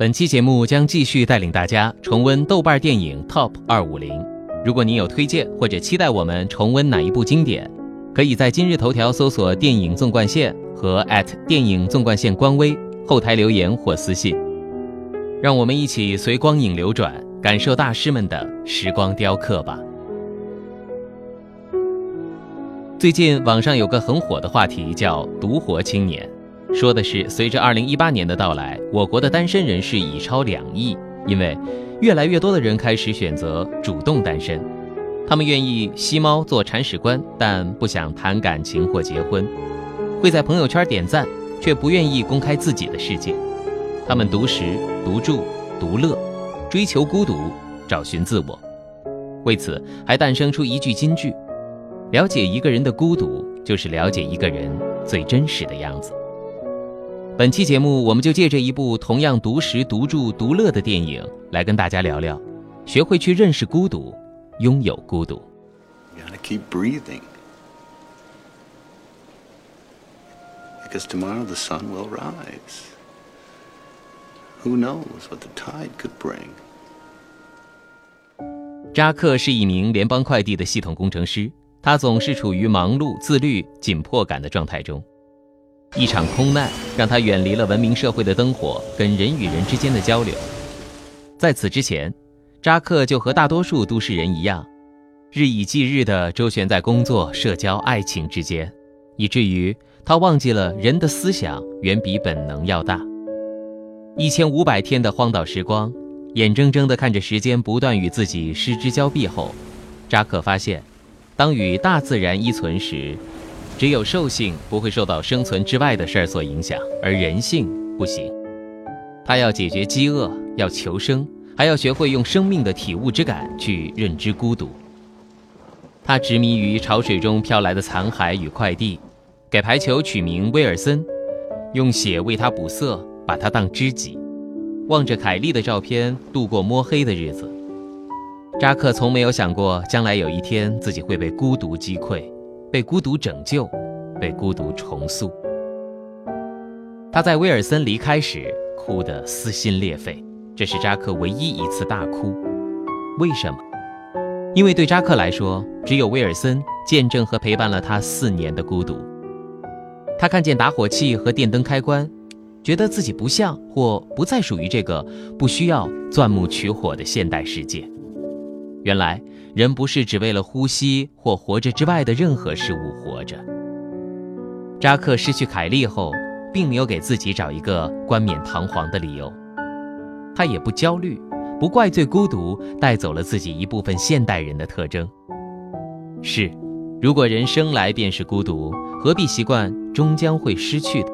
本期节目将继续带领大家重温豆瓣电影 Top 二五零。如果您有推荐或者期待我们重温哪一部经典，可以在今日头条搜索“电影纵贯线”和电影纵贯线官微后台留言或私信。让我们一起随光影流转，感受大师们的时光雕刻吧。最近网上有个很火的话题，叫“独活青年”，说的是随着2018年的到来，我国的单身人士已超两亿，因为越来越多的人开始选择主动单身，他们愿意吸猫做铲屎官，但不想谈感情或结婚，会在朋友圈点赞，却不愿意公开自己的世界。他们独食、独住、独乐，追求孤独，找寻自我。为此，还诞生出一句金句。了解一个人的孤独，就是了解一个人最真实的样子。本期节目，我们就借着一部同样独食、独住、独乐的电影，来跟大家聊聊，学会去认识孤独，拥有孤独 keep breathing because tomorrow the sun will rise who knows what the tide could bring。扎克是一名联邦快递的系统工程师。他总是处于忙碌、自律、紧迫感的状态中。一场空难让他远离了文明社会的灯火，跟人与人之间的交流。在此之前，扎克就和大多数都市人一样，日以继日地周旋在工作、社交、爱情之间，以至于他忘记了人的思想远比本能要大。一千五百天的荒岛时光，眼睁睁地看着时间不断与自己失之交臂后，扎克发现。当与大自然依存时，只有兽性不会受到生存之外的事儿所影响，而人性不行。他要解决饥饿，要求生，还要学会用生命的体悟之感去认知孤独。他执迷于潮水中飘来的残骸与快递，给排球取名威尔森，用血为他补色，把他当知己，望着凯莉的照片度过摸黑的日子。扎克从没有想过，将来有一天自己会被孤独击溃，被孤独拯救，被孤独重塑。他在威尔森离开时哭得撕心裂肺，这是扎克唯一一次大哭。为什么？因为对扎克来说，只有威尔森见证和陪伴了他四年的孤独。他看见打火器和电灯开关，觉得自己不像或不再属于这个不需要钻木取火的现代世界。原来，人不是只为了呼吸或活着之外的任何事物活着。扎克失去凯莉后，并没有给自己找一个冠冕堂皇的理由，他也不焦虑，不怪罪孤独带走了自己一部分现代人的特征。是，如果人生来便是孤独，何必习惯终将会失去的？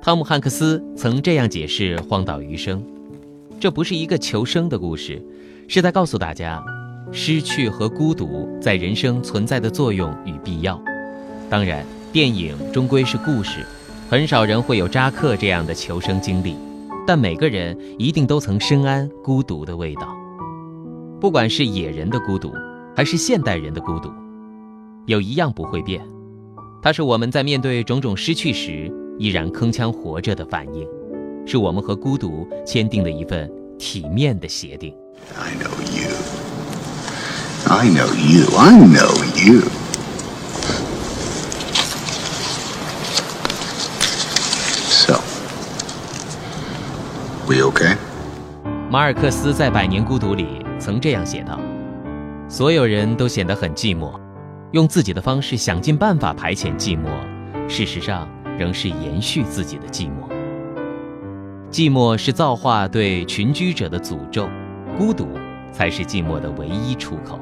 汤姆汉克斯曾这样解释《荒岛余生》，这不是一个求生的故事。是在告诉大家，失去和孤独在人生存在的作用与必要。当然，电影终归是故事，很少人会有扎克这样的求生经历，但每个人一定都曾深谙孤独的味道。不管是野人的孤独，还是现代人的孤独，有一样不会变，它是我们在面对种种失去时依然铿锵活着的反应，是我们和孤独签订的一份体面的协定。I know you. I know you. I know you. So, we okay? 马尔克斯在《百年孤独》里曾这样写道：“所有人都显得很寂寞，用自己的方式想尽办法排遣寂寞，事实上仍是延续自己的寂寞。寂寞是造化对群居者的诅咒。”孤独才是寂寞的唯一出口。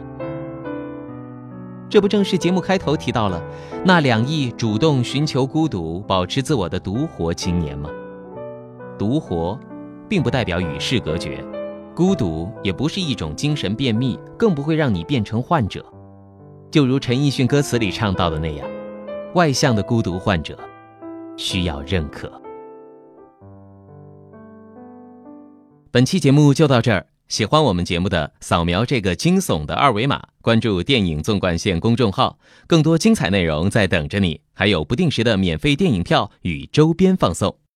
这不正是节目开头提到了那两亿主动寻求孤独、保持自我的独活青年吗？独活，并不代表与世隔绝；孤独也不是一种精神便秘，更不会让你变成患者。就如陈奕迅歌词里唱到的那样，外向的孤独患者需要认可。本期节目就到这儿。喜欢我们节目的，扫描这个惊悚的二维码，关注“电影纵贯线”公众号，更多精彩内容在等着你，还有不定时的免费电影票与周边放送。